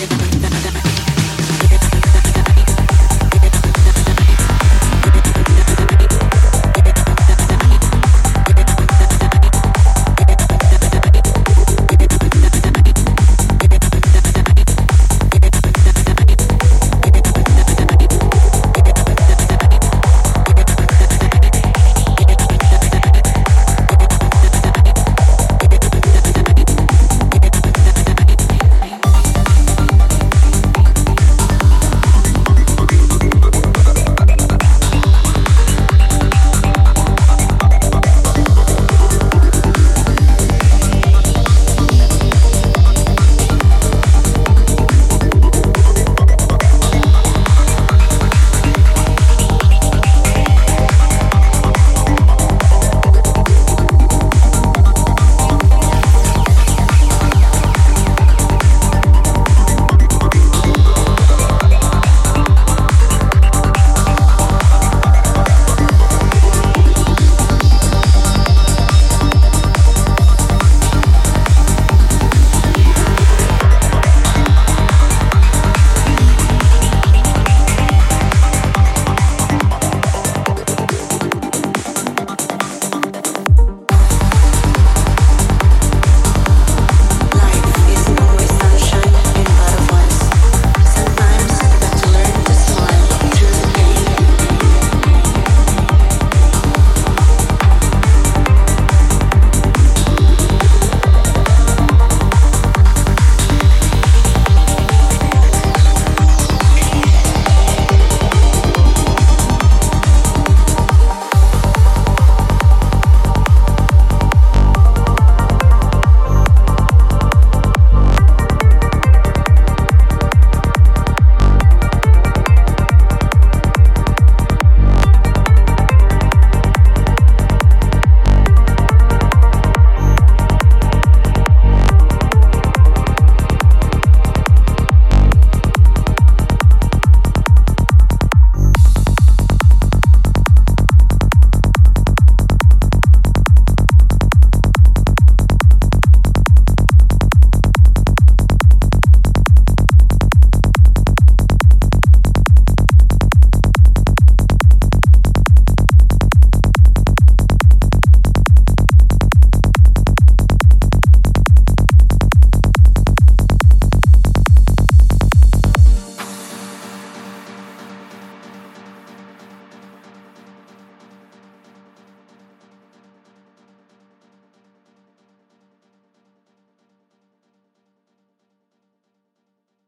different than a